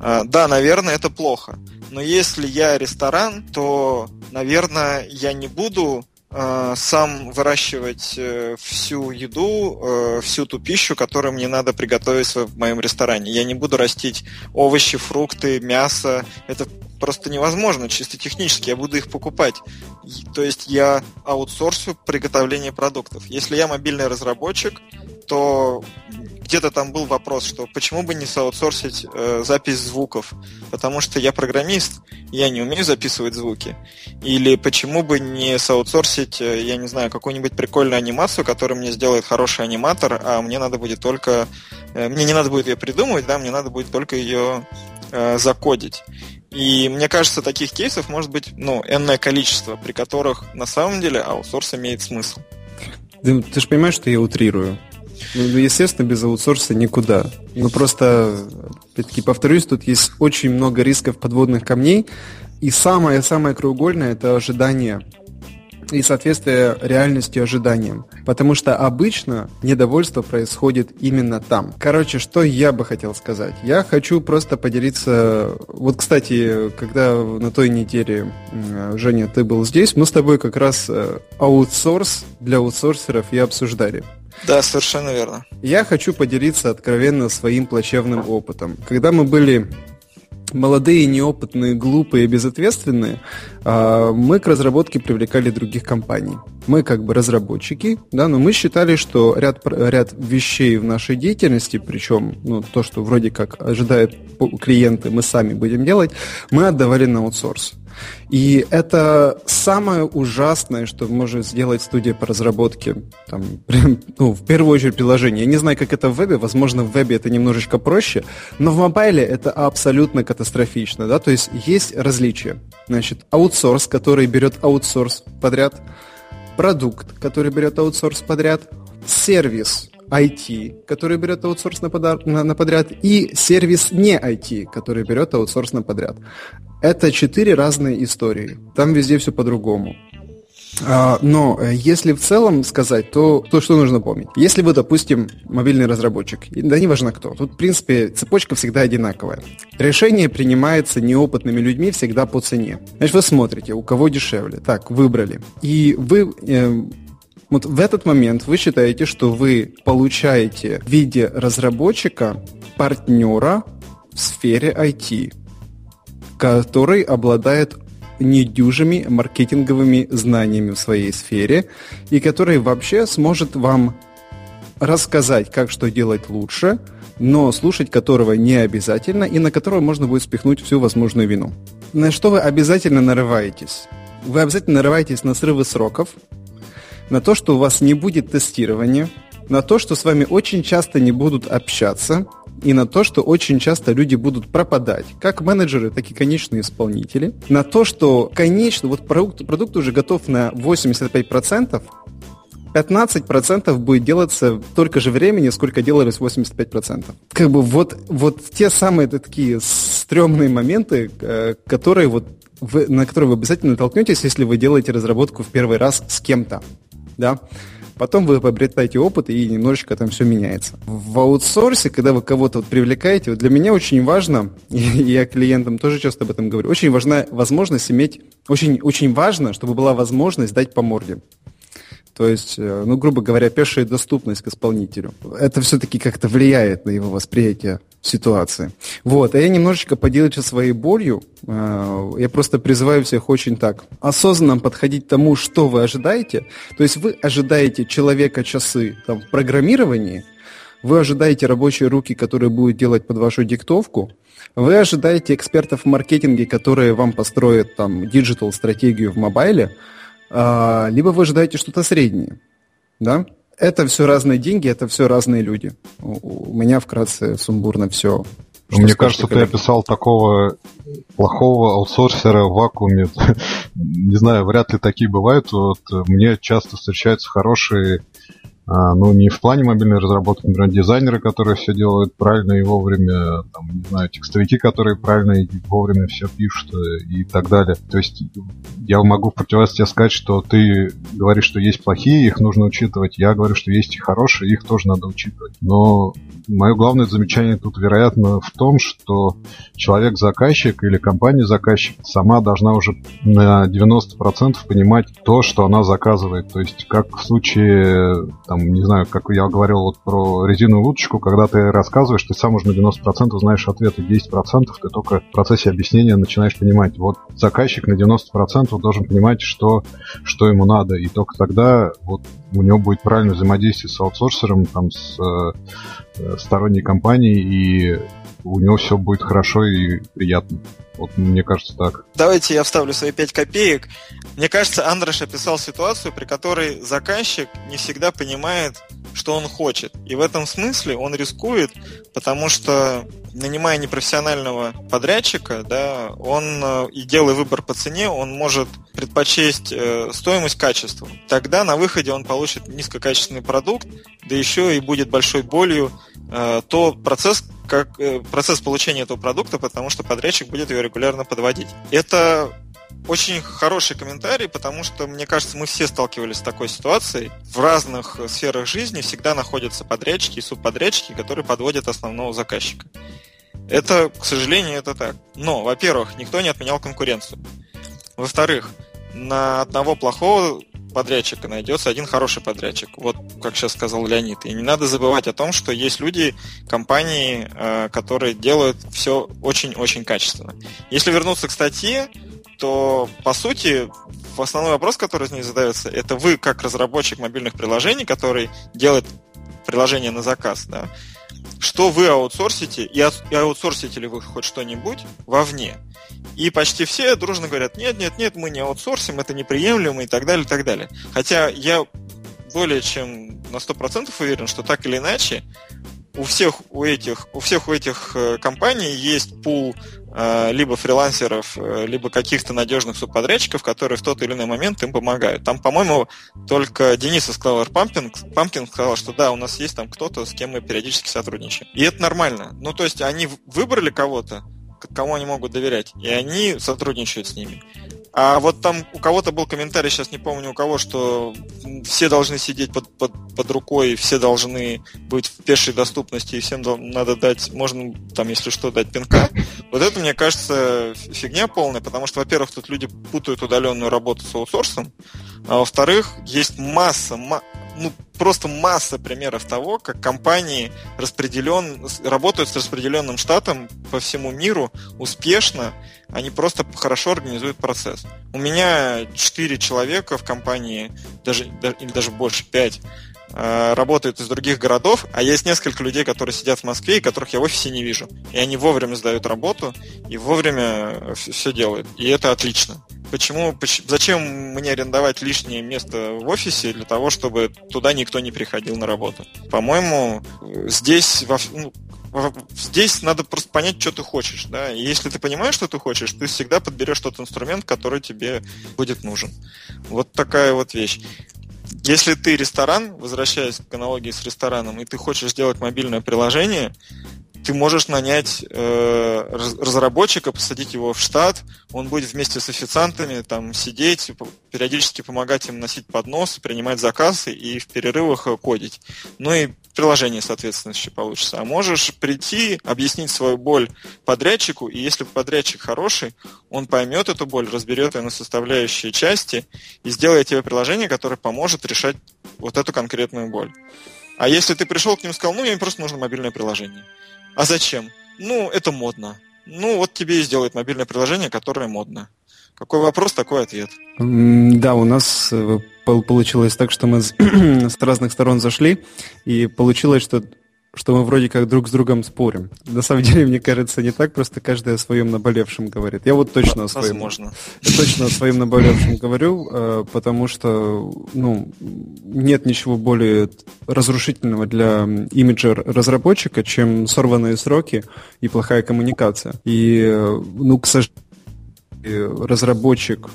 Э, да, наверное, это плохо. Но если я ресторан, то, наверное, я не буду э, сам выращивать э, всю еду, э, всю ту пищу, которую мне надо приготовить в моем ресторане. Я не буду растить овощи, фрукты, мясо. Это просто невозможно, чисто технически. Я буду их покупать. То есть я аутсорсю приготовление продуктов. Если я мобильный разработчик, то где-то там был вопрос, что почему бы не соаутсорсить э, запись звуков, потому что я программист, я не умею записывать звуки. Или почему бы не соаутсорсить, э, я не знаю, какую-нибудь прикольную анимацию, которую мне сделает хороший аниматор, а мне надо будет только... Э, мне не надо будет ее придумывать, да, мне надо будет только ее э, закодить. И мне кажется, таких кейсов может быть, ну, энное количество, при которых на самом деле аутсорс имеет смысл. Ты, ты же понимаешь, что я утрирую. Ну, естественно, без аутсорса никуда. Ну, просто, опять-таки, повторюсь, тут есть очень много рисков подводных камней, и самое-самое краеугольное – это ожидание и соответствие реальности ожиданиям. Потому что обычно недовольство происходит именно там. Короче, что я бы хотел сказать? Я хочу просто поделиться... Вот, кстати, когда на той неделе, Женя, ты был здесь, мы с тобой как раз э, аутсорс для аутсорсеров и обсуждали. Да, совершенно верно. Я хочу поделиться откровенно своим плачевным опытом. Когда мы были молодые, неопытные, глупые, безответственные, а, мы к разработке привлекали других компаний. Мы как бы разработчики, да, но мы считали, что ряд, ряд вещей в нашей деятельности, причем ну, то, что вроде как ожидают клиенты, мы сами будем делать, мы отдавали на аутсорс. И это самое ужасное, что может сделать студия по разработке. Там, ну, в первую очередь приложение. Я не знаю, как это в вебе. Возможно, в вебе это немножечко проще, но в мобайле это абсолютно катастрофично. Да? То есть есть различия. Значит, аутсорс, который берет аутсорс подряд, продукт, который берет аутсорс подряд, сервис, IT, который берет аутсорс на, подар- на, на подряд, и сервис не IT, который берет аутсорс на подряд. Это четыре разные истории. Там везде все по-другому. А, но э, если в целом сказать, то, то что нужно помнить? Если вы, допустим, мобильный разработчик, да не важно кто, тут, в принципе, цепочка всегда одинаковая. Решение принимается неопытными людьми всегда по цене. Значит, вы смотрите, у кого дешевле. Так, выбрали. И вы э, вот в этот момент вы считаете, что вы получаете в виде разработчика партнера в сфере IT, который обладает недюжими маркетинговыми знаниями в своей сфере и который вообще сможет вам рассказать, как что делать лучше, но слушать которого не обязательно и на которого можно будет спихнуть всю возможную вину. На что вы обязательно нарываетесь? Вы обязательно нарываетесь на срывы сроков, на то, что у вас не будет тестирования, на то, что с вами очень часто не будут общаться, и на то, что очень часто люди будут пропадать, как менеджеры, так и конечные исполнители, на то, что конечно, вот продукт, продукт уже готов на 85%, 15% будет делаться столько же времени, сколько делалось 85%. Как бы вот, вот те самые такие стрёмные моменты, э, которые вот вы, на которые вы обязательно натолкнетесь, если вы делаете разработку в первый раз с кем-то да, потом вы приобретаете опыт и немножечко там все меняется. В аутсорсе, когда вы кого-то вот привлекаете, вот для меня очень важно, и я клиентам тоже часто об этом говорю, очень важна возможность иметь, очень, очень важно, чтобы была возможность дать по морде. То есть, э, ну, грубо говоря, пешая доступность к исполнителю. Это все-таки как-то влияет на его восприятие ситуации. Вот, а я немножечко поделюсь своей болью. Э, я просто призываю всех очень так осознанно подходить к тому, что вы ожидаете. То есть вы ожидаете человека-часы там, в программировании, вы ожидаете рабочие руки, которые будут делать под вашу диктовку, вы ожидаете экспертов в маркетинге, которые вам построят там диджитал-стратегию в мобайле, а, либо вы ожидаете что-то среднее, да? Это все разные деньги, это все разные люди. У, меня вкратце сумбурно все. Мне скажете, кажется, когда... ты описал такого плохого аутсорсера в вакууме. Не знаю, вряд ли такие бывают. Вот мне часто встречаются хорошие А, ну, не в плане мобильной разработки, например, дизайнеры, которые все делают правильно и вовремя, там, не знаю, текстовики, которые правильно и вовремя все пишут э, и так далее. То есть я могу в противовес тебе сказать, что ты говоришь, что есть плохие, их нужно учитывать. Я говорю, что есть и хорошие, их тоже надо учитывать. Но мое главное замечание тут, вероятно, в том, что человек-заказчик или компания-заказчик сама должна уже на 90% понимать то, что она заказывает. То есть, как в случае там, не знаю, как я говорил вот про резиновую удочку, когда ты рассказываешь, ты сам уже на 90% знаешь ответы, 10% ты только в процессе объяснения начинаешь понимать. Вот заказчик на 90% должен понимать, что, что ему надо, и только тогда вот у него будет правильное взаимодействие с аутсорсером, там, с э, сторонней компанией, и у него все будет хорошо и приятно. Вот мне кажется так. Давайте я вставлю свои 5 копеек. Мне кажется, Андрош описал ситуацию, при которой заказчик не всегда понимает, что он хочет. И в этом смысле он рискует, потому что нанимая непрофессионального подрядчика, да, он э, и делая выбор по цене, он может предпочесть э, стоимость качеству. Тогда на выходе он получит низкокачественный продукт, да еще и будет большой болью э, то процесс, как процесс получения этого продукта, потому что подрядчик будет его регулярно подводить. Это очень хороший комментарий, потому что, мне кажется, мы все сталкивались с такой ситуацией. В разных сферах жизни всегда находятся подрядчики и субподрядчики, которые подводят основного заказчика. Это, к сожалению, это так. Но, во-первых, никто не отменял конкуренцию. Во-вторых, на одного плохого подрядчика найдется один хороший подрядчик. Вот как сейчас сказал Леонид. И не надо забывать о том, что есть люди, компании, э, которые делают все очень-очень качественно. Если вернуться к статье, то по сути основной вопрос, который из ней задается, это вы как разработчик мобильных приложений, который делает приложение на заказ, да, что вы аутсорсите, и аутсорсите ли вы хоть что-нибудь вовне. И почти все дружно говорят, нет, нет, нет, мы не аутсорсим, это неприемлемо и так далее, и так далее. Хотя я более чем на 100% уверен, что так или иначе у всех у этих, у всех у этих э, компаний есть пул э, либо фрилансеров, э, либо каких-то надежных субподрядчиков, которые в тот или иной момент им помогают. Там, по-моему, только Денис из Clover Pumping, Pumpkin сказал, что да, у нас есть там кто-то, с кем мы периодически сотрудничаем. И это нормально. Ну, то есть они выбрали кого-то, кому они могут доверять, и они сотрудничают с ними. А вот там у кого-то был комментарий, сейчас не помню у кого, что все должны сидеть под, под, под рукой, все должны быть в пешей доступности, и всем надо дать, можно там, если что, дать пинка. Вот это, мне кажется, фигня полная, потому что, во-первых, тут люди путают удаленную работу с аутсорсом, а во-вторых, есть масса, ну, просто масса примеров того, как компании распределен, работают с распределенным штатом по всему миру успешно, они просто хорошо организуют процесс. У меня 4 человека в компании, даже, или даже больше, 5, э, работают из других городов, а есть несколько людей, которые сидят в Москве, и которых я в офисе не вижу. И они вовремя сдают работу и вовремя все делают. И это отлично. Почему, зачем мне арендовать лишнее место в офисе для того, чтобы туда никто не приходил на работу? По-моему, здесь ну, здесь надо просто понять, что ты хочешь, да. И если ты понимаешь, что ты хочешь, ты всегда подберешь тот инструмент, который тебе будет нужен. Вот такая вот вещь. Если ты ресторан, возвращаясь к аналогии с рестораном, и ты хочешь сделать мобильное приложение, ты можешь нанять э, разработчика, посадить его в штат, он будет вместе с официантами там сидеть, периодически помогать им носить поднос, принимать заказы и в перерывах э, кодить. Ну и приложение, соответственно, еще получится. А можешь прийти, объяснить свою боль подрядчику, и если подрядчик хороший, он поймет эту боль, разберет ее на составляющие части и сделает тебе приложение, которое поможет решать вот эту конкретную боль. А если ты пришел к ним и сказал, ну, мне просто нужно мобильное приложение. А зачем? Ну, это модно. Ну, вот тебе и сделают мобильное приложение, которое модно. Какой вопрос, такой ответ. Да, у нас э, получилось так, что мы с разных сторон зашли, и получилось, что что мы вроде как друг с другом спорим. На самом деле, мне кажется, не так, просто каждый о своем наболевшем говорит. Я вот точно о своем. Возможно. Я точно о своем наболевшем говорю, э, потому что, ну, нет ничего более разрушительного для имиджа разработчика, чем сорванные сроки и плохая коммуникация. И, э, ну, к сожалению, разработчик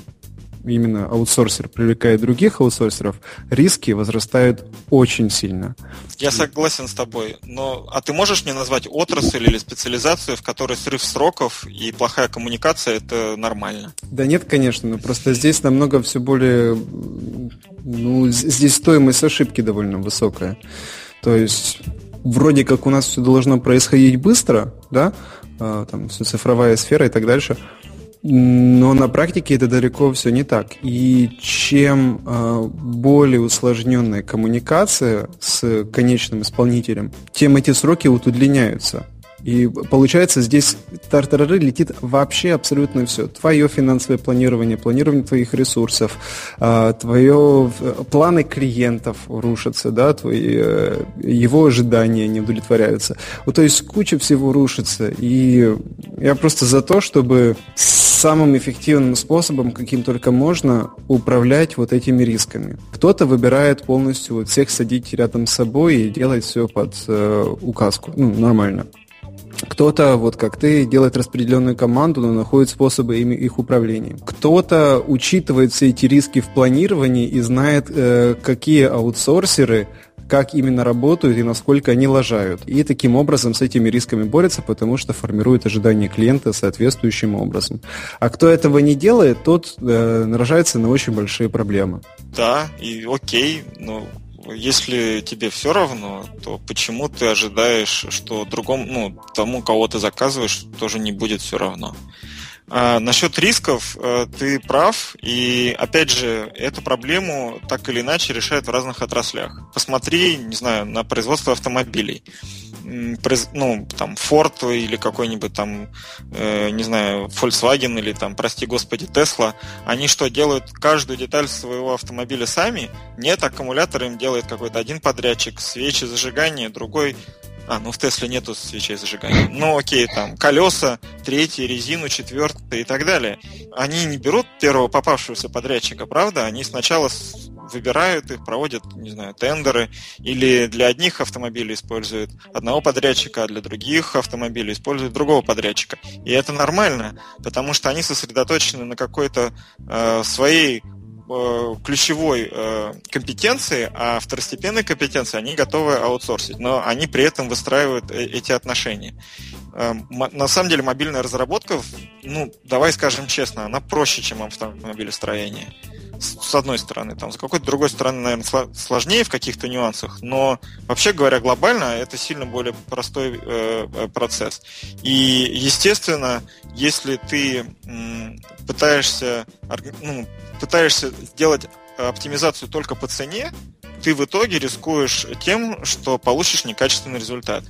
именно аутсорсер привлекает других аутсорсеров, риски возрастают очень сильно. Я согласен с тобой, но а ты можешь мне назвать отрасль или специализацию, в которой срыв сроков и плохая коммуникация это нормально? Да нет, конечно, но просто здесь намного все более, ну, здесь стоимость ошибки довольно высокая. То есть вроде как у нас все должно происходить быстро, да, а, там все цифровая сфера и так дальше, но на практике это далеко все не так. И чем э, более усложненная коммуникация с конечным исполнителем, тем эти сроки вот удлиняются. И получается, здесь тартарары летит вообще абсолютно все. Твое финансовое планирование, планирование твоих ресурсов, а, твое планы клиентов рушатся, да, твои, э, его ожидания не удовлетворяются. Вот, то есть куча всего рушится. И я просто за то, чтобы самым эффективным способом, каким только можно, управлять вот этими рисками. Кто-то выбирает полностью вот всех садить рядом с собой и делать все под э, указку. Ну, нормально. Кто-то, вот как ты, делает распределенную команду, но находит способы ими, их управления. Кто-то учитывает все эти риски в планировании и знает, э, какие аутсорсеры как именно работают и насколько они лажают. И таким образом с этими рисками борется, потому что формирует ожидания клиента соответствующим образом. А кто этого не делает, тот э, наражается на очень большие проблемы. Да, и окей, но если тебе все равно, то почему ты ожидаешь, что другому, ну, тому, кого ты заказываешь, тоже не будет все равно? А, насчет рисков э, ты прав, и опять же, эту проблему так или иначе решают в разных отраслях. Посмотри, не знаю, на производство автомобилей ну, там, Ford или какой-нибудь там, э, не знаю, Volkswagen или там, прости господи, Tesla, они что, делают каждую деталь своего автомобиля сами? Нет, аккумулятор им делает какой-то один подрядчик, свечи зажигания, другой а, ну в Тесле нету свечей зажигания. Ну окей, там колеса, третий, резину, четвертый и так далее. Они не берут первого попавшегося подрядчика, правда? Они сначала выбирают их, проводят, не знаю, тендеры, или для одних автомобилей используют одного подрядчика, а для других автомобилей используют другого подрядчика. И это нормально, потому что они сосредоточены на какой-то э, своей ключевой э, компетенции, а второстепенной компетенции они готовы аутсорсить, но они при этом выстраивают э, эти отношения. Э, на самом деле мобильная разработка, ну, давай скажем честно, она проще, чем автомобилестроение с одной стороны, там, с какой-то другой стороны, наверное, сложнее в каких-то нюансах, но вообще говоря, глобально это сильно более простой э, э процесс. И, естественно, если ты м, пытаешься, ну, пытаешься сделать оптимизацию только по цене, ты в итоге рискуешь тем, что получишь некачественный результат.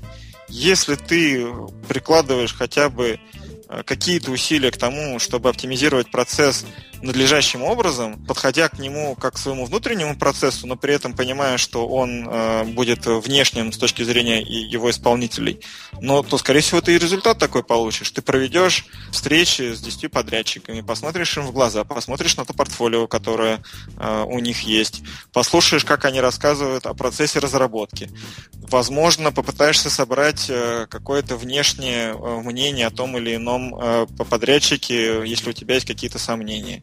Если ты прикладываешь хотя бы э, какие-то усилия к тому, чтобы оптимизировать процесс надлежащим образом, подходя к нему как к своему внутреннему процессу, но при этом понимая, что он э, будет внешним с точки зрения его исполнителей, но то, скорее всего, ты и результат такой получишь. Ты проведешь встречи с 10 подрядчиками, посмотришь им в глаза, посмотришь на то портфолио, которое э, у них есть, послушаешь, как они рассказывают о процессе разработки. Возможно, попытаешься собрать э, какое-то внешнее э, мнение о том или ином э, подрядчике, если у тебя есть какие-то сомнения.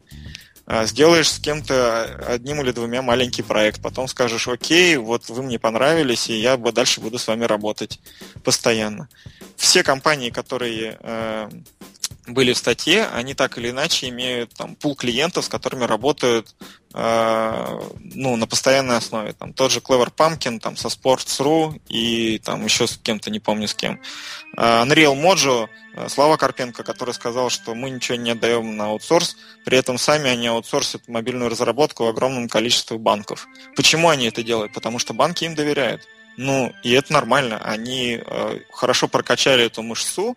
А, сделаешь с кем-то одним или двумя маленький проект, потом скажешь, окей, вот вы мне понравились, и я дальше буду с вами работать постоянно. Все компании, которые э, были в статье, они так или иначе имеют там пул клиентов, с которыми работают э, ну, на постоянной основе. Там тот же Clever Pumpkin, там со Sports.ru и там еще с кем-то, не помню с кем. Э, Unreal Mojo Э, Слава Карпенко, который сказал, что мы ничего не отдаем на аутсорс, при этом сами они аутсорсят мобильную разработку в огромном количестве банков. Почему они это делают? Потому что банки им доверяют. Ну, и это нормально. Они э, хорошо прокачали эту мышцу,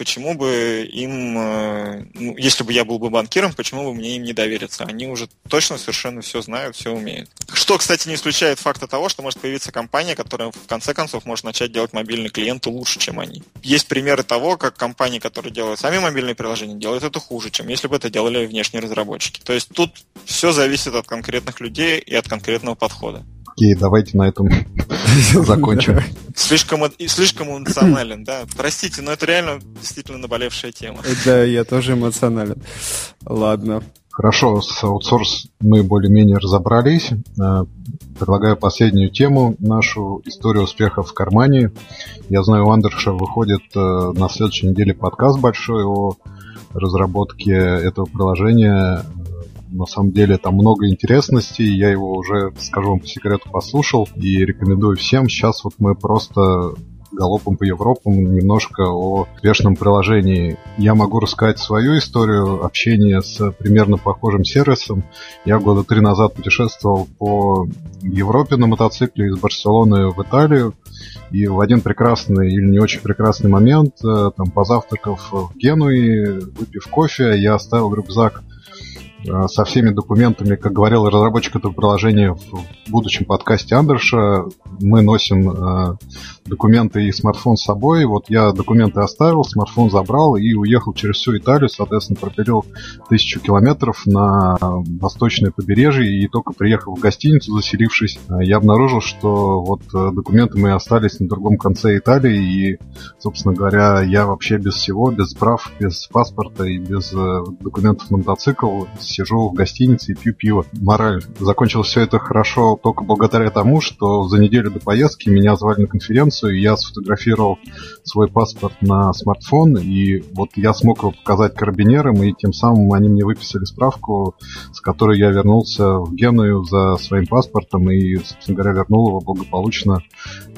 почему бы им, э, ну, если бы я был бы банкиром, почему бы мне им не довериться? Они уже точно совершенно все знают, все умеют. Что, кстати, не исключает факта того, что может появиться компания, которая в конце концов может начать делать мобильный клиент лучше, чем они. Есть примеры того, как компании, которые делают сами мобильные приложения, делают это хуже, чем если бы это делали внешние разработчики. То есть тут все зависит от конкретных людей и от конкретного подхода. Окей, давайте на этом закончим. Слишком, слишком эмоционален, да. Простите, но это реально действительно наболевшая тема. Да, я тоже эмоционален. Ладно. Хорошо, с аутсорс мы более-менее разобрались. Э, предлагаю последнюю тему, нашу историю успеха в кармане. Я знаю, у Андерша выходит э, на следующей неделе подкаст большой о разработке этого приложения. На самом деле там много интересностей, я его уже, скажу вам по секрету, послушал и рекомендую всем. Сейчас вот мы просто галопом по Европам немножко о успешном приложении. Я могу рассказать свою историю общения с примерно похожим сервисом. Я года три назад путешествовал по Европе на мотоцикле из Барселоны в Италию. И в один прекрасный или не очень прекрасный момент, э, там, позавтракав в Генуи, выпив кофе, я оставил рюкзак со всеми документами, как говорил разработчик этого приложения в будущем подкасте Андерша, мы носим э, документы и смартфон с собой. Вот я документы оставил, смартфон забрал и уехал через всю Италию, соответственно, пропилил тысячу километров на восточное побережье и только приехал в гостиницу, заселившись, э, я обнаружил, что вот документы мои остались на другом конце Италии и, собственно говоря, я вообще без всего, без прав, без паспорта и без документов на мотоцикл сижу в гостинице и пью пиво. Мораль. Закончилось все это хорошо только благодаря тому, что за неделю до поездки меня звали на конференцию, и я сфотографировал свой паспорт на смартфон, и вот я смог его показать карабинерам, и тем самым они мне выписали справку, с которой я вернулся в Геную за своим паспортом и, собственно говоря, вернул его благополучно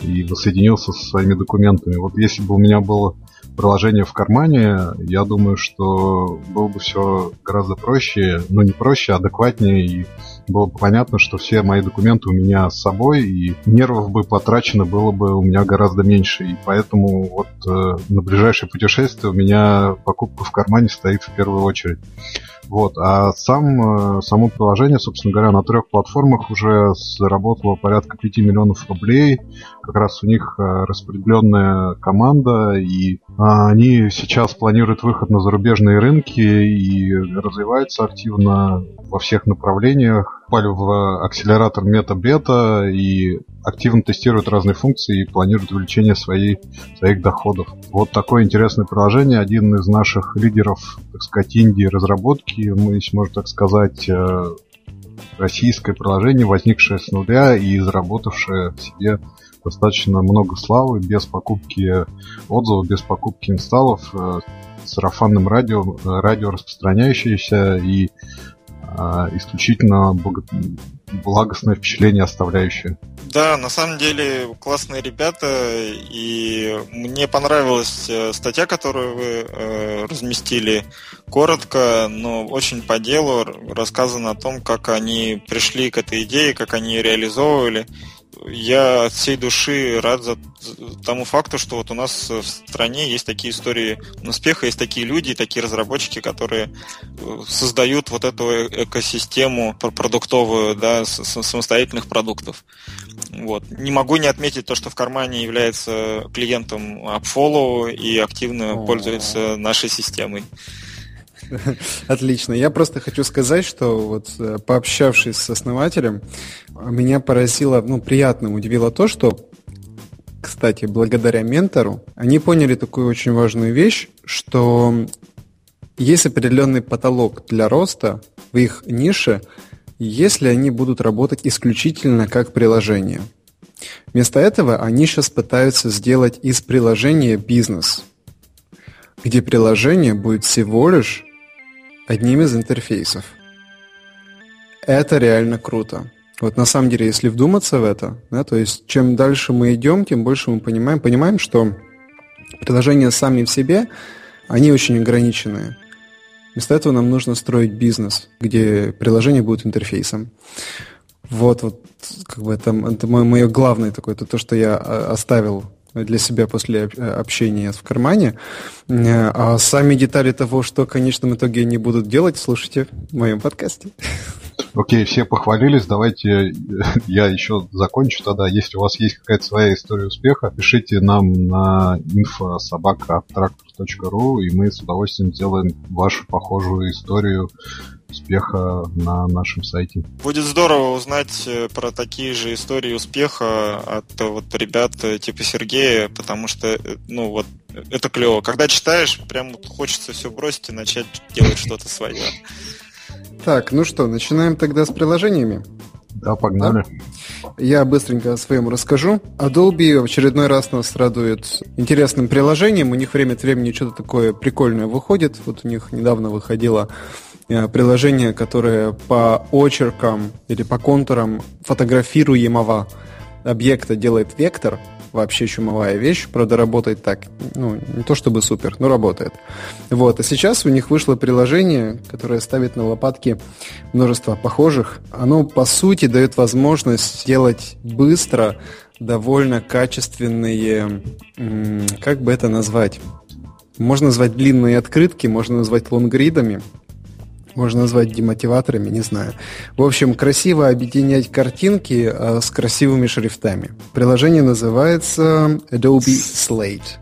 и воссоединился со своими документами. Вот если бы у меня было приложение в кармане, я думаю, что было бы все гораздо проще, ну не проще, а адекватнее, и было бы понятно, что все мои документы у меня с собой, и нервов бы потрачено было бы у меня гораздо меньше. И поэтому вот э, на ближайшее путешествие у меня покупка в кармане стоит в первую очередь. Вот. А сам, э, само приложение, собственно говоря, на трех платформах уже заработало порядка 5 миллионов рублей. Как раз у них э, распределенная команда, и а, они сейчас планируют выход на зарубежные рынки и развиваются активно во всех направлениях. Попали в акселератор мета-бета и активно тестируют разные функции и планируют увеличение своей, своих доходов. Вот такое интересное приложение. Один из наших лидеров, так сказать, Индии разработки, мы, если можно так сказать, э, российское приложение, возникшее с нуля и заработавшее себе достаточно много славы, без покупки отзывов, без покупки инсталлов, э, сарафанным радио, э, радио распространяющееся и а, исключительно благостное впечатление оставляющее. Да, на самом деле классные ребята, и мне понравилась э, статья, которую вы разместили. Коротко, но очень по делу рассказано о том, как они пришли к этой идее, как они ее реализовывали я от всей души рад за тому факту, что вот у нас в стране есть такие истории успеха, есть такие люди, такие разработчики, которые э, создают вот эту э, экосистему продуктовую, да, самостоятельных продуктов. Вот. Не могу не отметить то, что в кармане является клиентом AppFollow и активно пользуется нашей системой. Отлично. Я просто хочу сказать, что вот э, пообщавшись с основателем, меня поразило, ну, приятно удивило то, что кстати, благодаря ментору, они поняли такую очень важную вещь, что есть определенный потолок для роста в их нише, если они будут работать исключительно как приложение. Вместо этого они сейчас пытаются сделать из приложения бизнес, где приложение будет всего лишь одним из интерфейсов. Это реально круто. Вот на самом деле, если вдуматься в это, да, то есть чем дальше мы идем, тем больше мы понимаем, понимаем, что приложения сами в себе, они очень ограниченные. Вместо этого нам нужно строить бизнес, где приложение будет интерфейсом. Вот, вот, как бы это, это мое, мое главное такое, это то, что я а, оставил для себя после общения в кармане. А сами детали того, что в конечном итоге они будут делать, слушайте в моем подкасте. Окей, все похвалились, давайте я еще закончу тогда. Если у вас есть какая-то своя история успеха, пишите нам на info.sobaka.tractor.ru и мы с удовольствием сделаем вашу похожую историю успеха на нашем сайте. Будет здорово узнать э, про такие же истории успеха от э, вот ребят э, типа Сергея, потому что, ну вот, это клево. Когда читаешь, прям хочется все бросить и начать делать что-то свое. Так, ну что, начинаем тогда с приложениями? Да, погнали. Да? Я быстренько о своем расскажу. Adobe в очередной раз нас радует интересным приложением. У них время от времени что-то такое прикольное выходит. Вот у них недавно выходило э, приложение, которое по очеркам или по контурам фотографируемого объекта делает вектор – вообще чумовая вещь. Правда, работает так, ну, не то чтобы супер, но работает. Вот, а сейчас у них вышло приложение, которое ставит на лопатки множество похожих. Оно, по сути, дает возможность сделать быстро довольно качественные, как бы это назвать? Можно назвать длинные открытки, можно назвать лонгридами можно назвать демотиваторами, не знаю. В общем, красиво объединять картинки э, с красивыми шрифтами. Приложение называется Adobe Slate.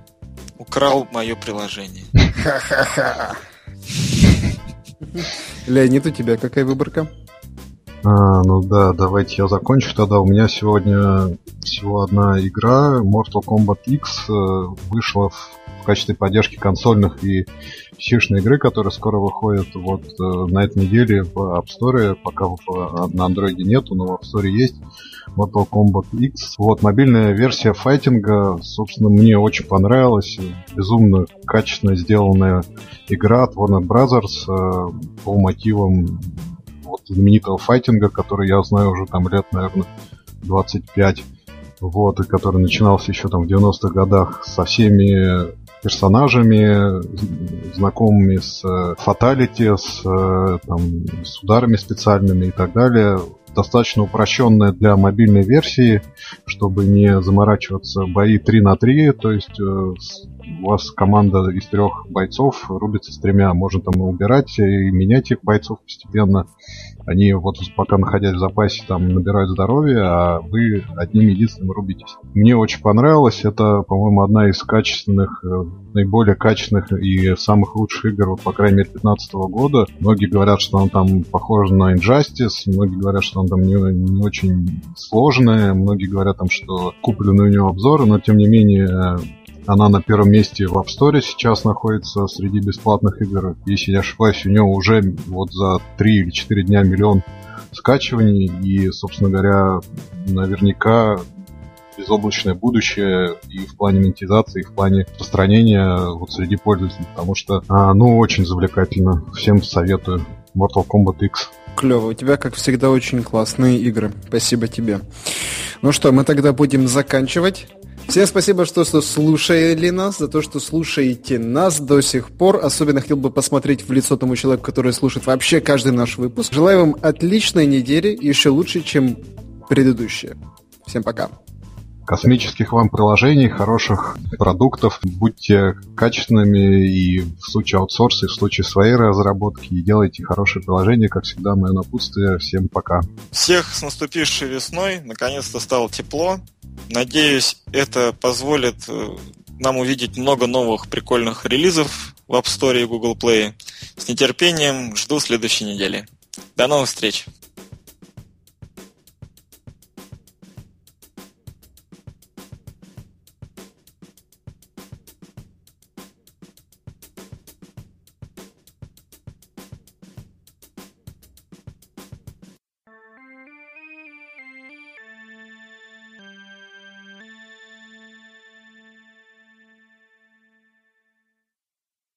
Украл мое приложение. Ха-ха-ха. Леонид, у тебя какая выборка? А, ну да, давайте я закончу тогда. У меня сегодня всего одна игра, Mortal Kombat X, э, вышла в в качестве поддержки консольных и pc игры, которые скоро выходят вот э, на этой неделе в App Store, пока на Android нету, но в App Store есть. Mortal Kombat X. Вот, мобильная версия файтинга, собственно, мне очень понравилась. Безумно качественно сделанная игра от Warner Brothers э, по мотивам вот, знаменитого файтинга, который я знаю уже там лет, наверное, 25 вот, и который начинался еще там в 90-х годах со всеми персонажами, знакомыми с фаталити, с, там, с ударами специальными и так далее. Достаточно упрощенная для мобильной версии, чтобы не заморачиваться бои 3 на 3, то есть э, у вас команда из трех бойцов рубится с тремя, можно там убирать и менять их бойцов постепенно. Они вот пока находясь в запасе там набирают здоровье, а вы одним единственным рубитесь. Мне очень понравилось. Это, по-моему, одна из качественных, э, наиболее качественных и самых лучших игр, вот, по крайней мере, 2015 года. Многие говорят, что он там похож на Injustice, многие говорят, что он там не, не очень сложный, многие говорят там, что куплены у него обзоры, но тем не менее она на первом месте в App Store сейчас находится среди бесплатных игр. Если не ошибаюсь, у нее уже вот за 3 или 4 дня миллион скачиваний. И, собственно говоря, наверняка безоблачное будущее и в плане монетизации, и в плане распространения вот среди пользователей, потому что, а, ну, очень завлекательно. Всем советую. Mortal Kombat X. Клево. У тебя, как всегда, очень классные игры. Спасибо тебе. Ну что, мы тогда будем заканчивать. Всем спасибо, что, что слушали нас, за то, что слушаете нас до сих пор. Особенно хотел бы посмотреть в лицо тому человеку, который слушает вообще каждый наш выпуск. Желаю вам отличной недели, еще лучше, чем предыдущие. Всем пока. Космических вам приложений, хороших продуктов. Будьте качественными и в случае аутсорса, и в случае своей разработки. И делайте хорошие приложения, как всегда, мое напутствие. Всем пока. Всех с наступившей весной. Наконец-то стало тепло. Надеюсь, это позволит э, нам увидеть много новых прикольных релизов в App Store и Google Play. С нетерпением жду следующей недели. До новых встреч!